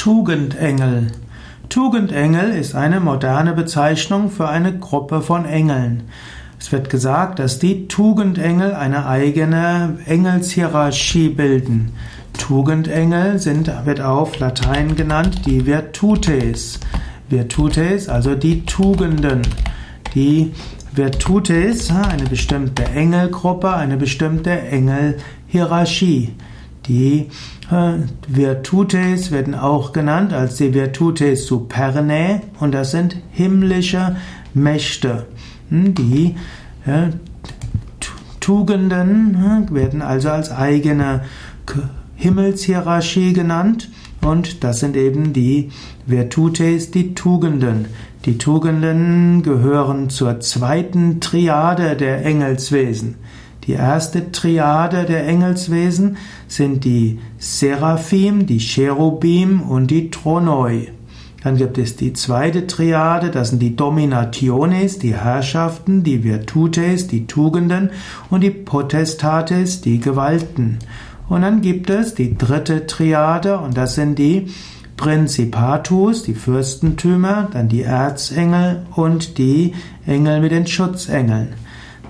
Tugendengel. Tugendengel ist eine moderne Bezeichnung für eine Gruppe von Engeln. Es wird gesagt, dass die Tugendengel eine eigene Engelshierarchie bilden. Tugendengel sind, wird auf Latein genannt, die Virtutes. Virtutes, also die Tugenden. Die Virtutes, eine bestimmte Engelgruppe, eine bestimmte Engelhierarchie. Die äh, Virtutes werden auch genannt als die Virtutes supernae und das sind himmlische Mächte. Hm, die ja, Tugenden werden also als eigene Himmelshierarchie genannt und das sind eben die Virtutes, die Tugenden. Die Tugenden gehören zur zweiten Triade der Engelswesen. Die erste Triade der Engelswesen sind die Seraphim, die Cherubim und die Tronoi. Dann gibt es die zweite Triade, das sind die Dominationes, die Herrschaften, die Virtutes, die Tugenden und die Potestates, die Gewalten. Und dann gibt es die dritte Triade und das sind die Principatus, die Fürstentümer, dann die Erzengel und die Engel mit den Schutzengeln.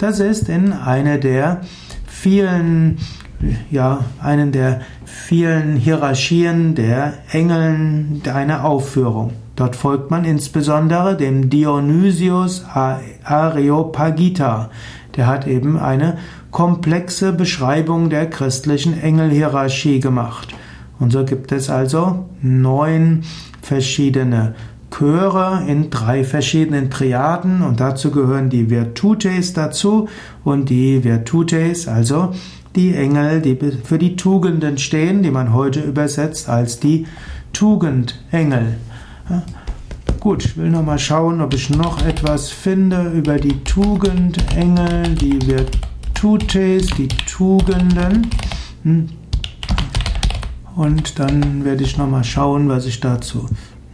Das ist in einer der vielen, ja, einen der vielen Hierarchien der Engeln eine Aufführung. Dort folgt man insbesondere dem Dionysius Areopagita. Der hat eben eine komplexe Beschreibung der christlichen Engelhierarchie gemacht. Und so gibt es also neun verschiedene Chöre in drei verschiedenen Triaden und dazu gehören die Virtutes dazu und die Virtutes, also die Engel, die für die Tugenden stehen, die man heute übersetzt als die Tugendengel. Gut, ich will noch mal schauen, ob ich noch etwas finde über die Tugendengel, die Virtutes, die Tugenden. Hm. Und dann werde ich noch mal schauen, was ich dazu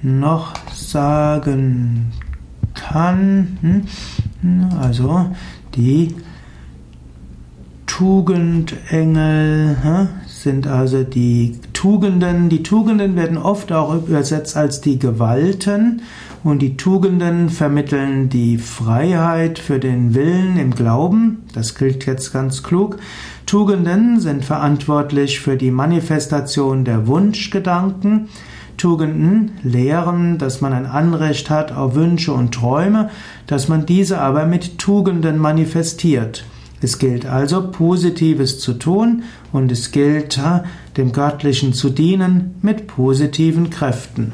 noch sagen kann. Hm? Also die Tugendengel sind also die Tugenden. Die Tugenden werden oft auch übersetzt als die Gewalten und die Tugenden vermitteln die Freiheit für den Willen im Glauben. Das gilt jetzt ganz klug. Tugenden sind verantwortlich für die Manifestation der Wunschgedanken. Tugenden lehren, dass man ein Anrecht hat auf Wünsche und Träume, dass man diese aber mit Tugenden manifestiert. Es gilt also Positives zu tun und es gilt dem Göttlichen zu dienen mit positiven Kräften.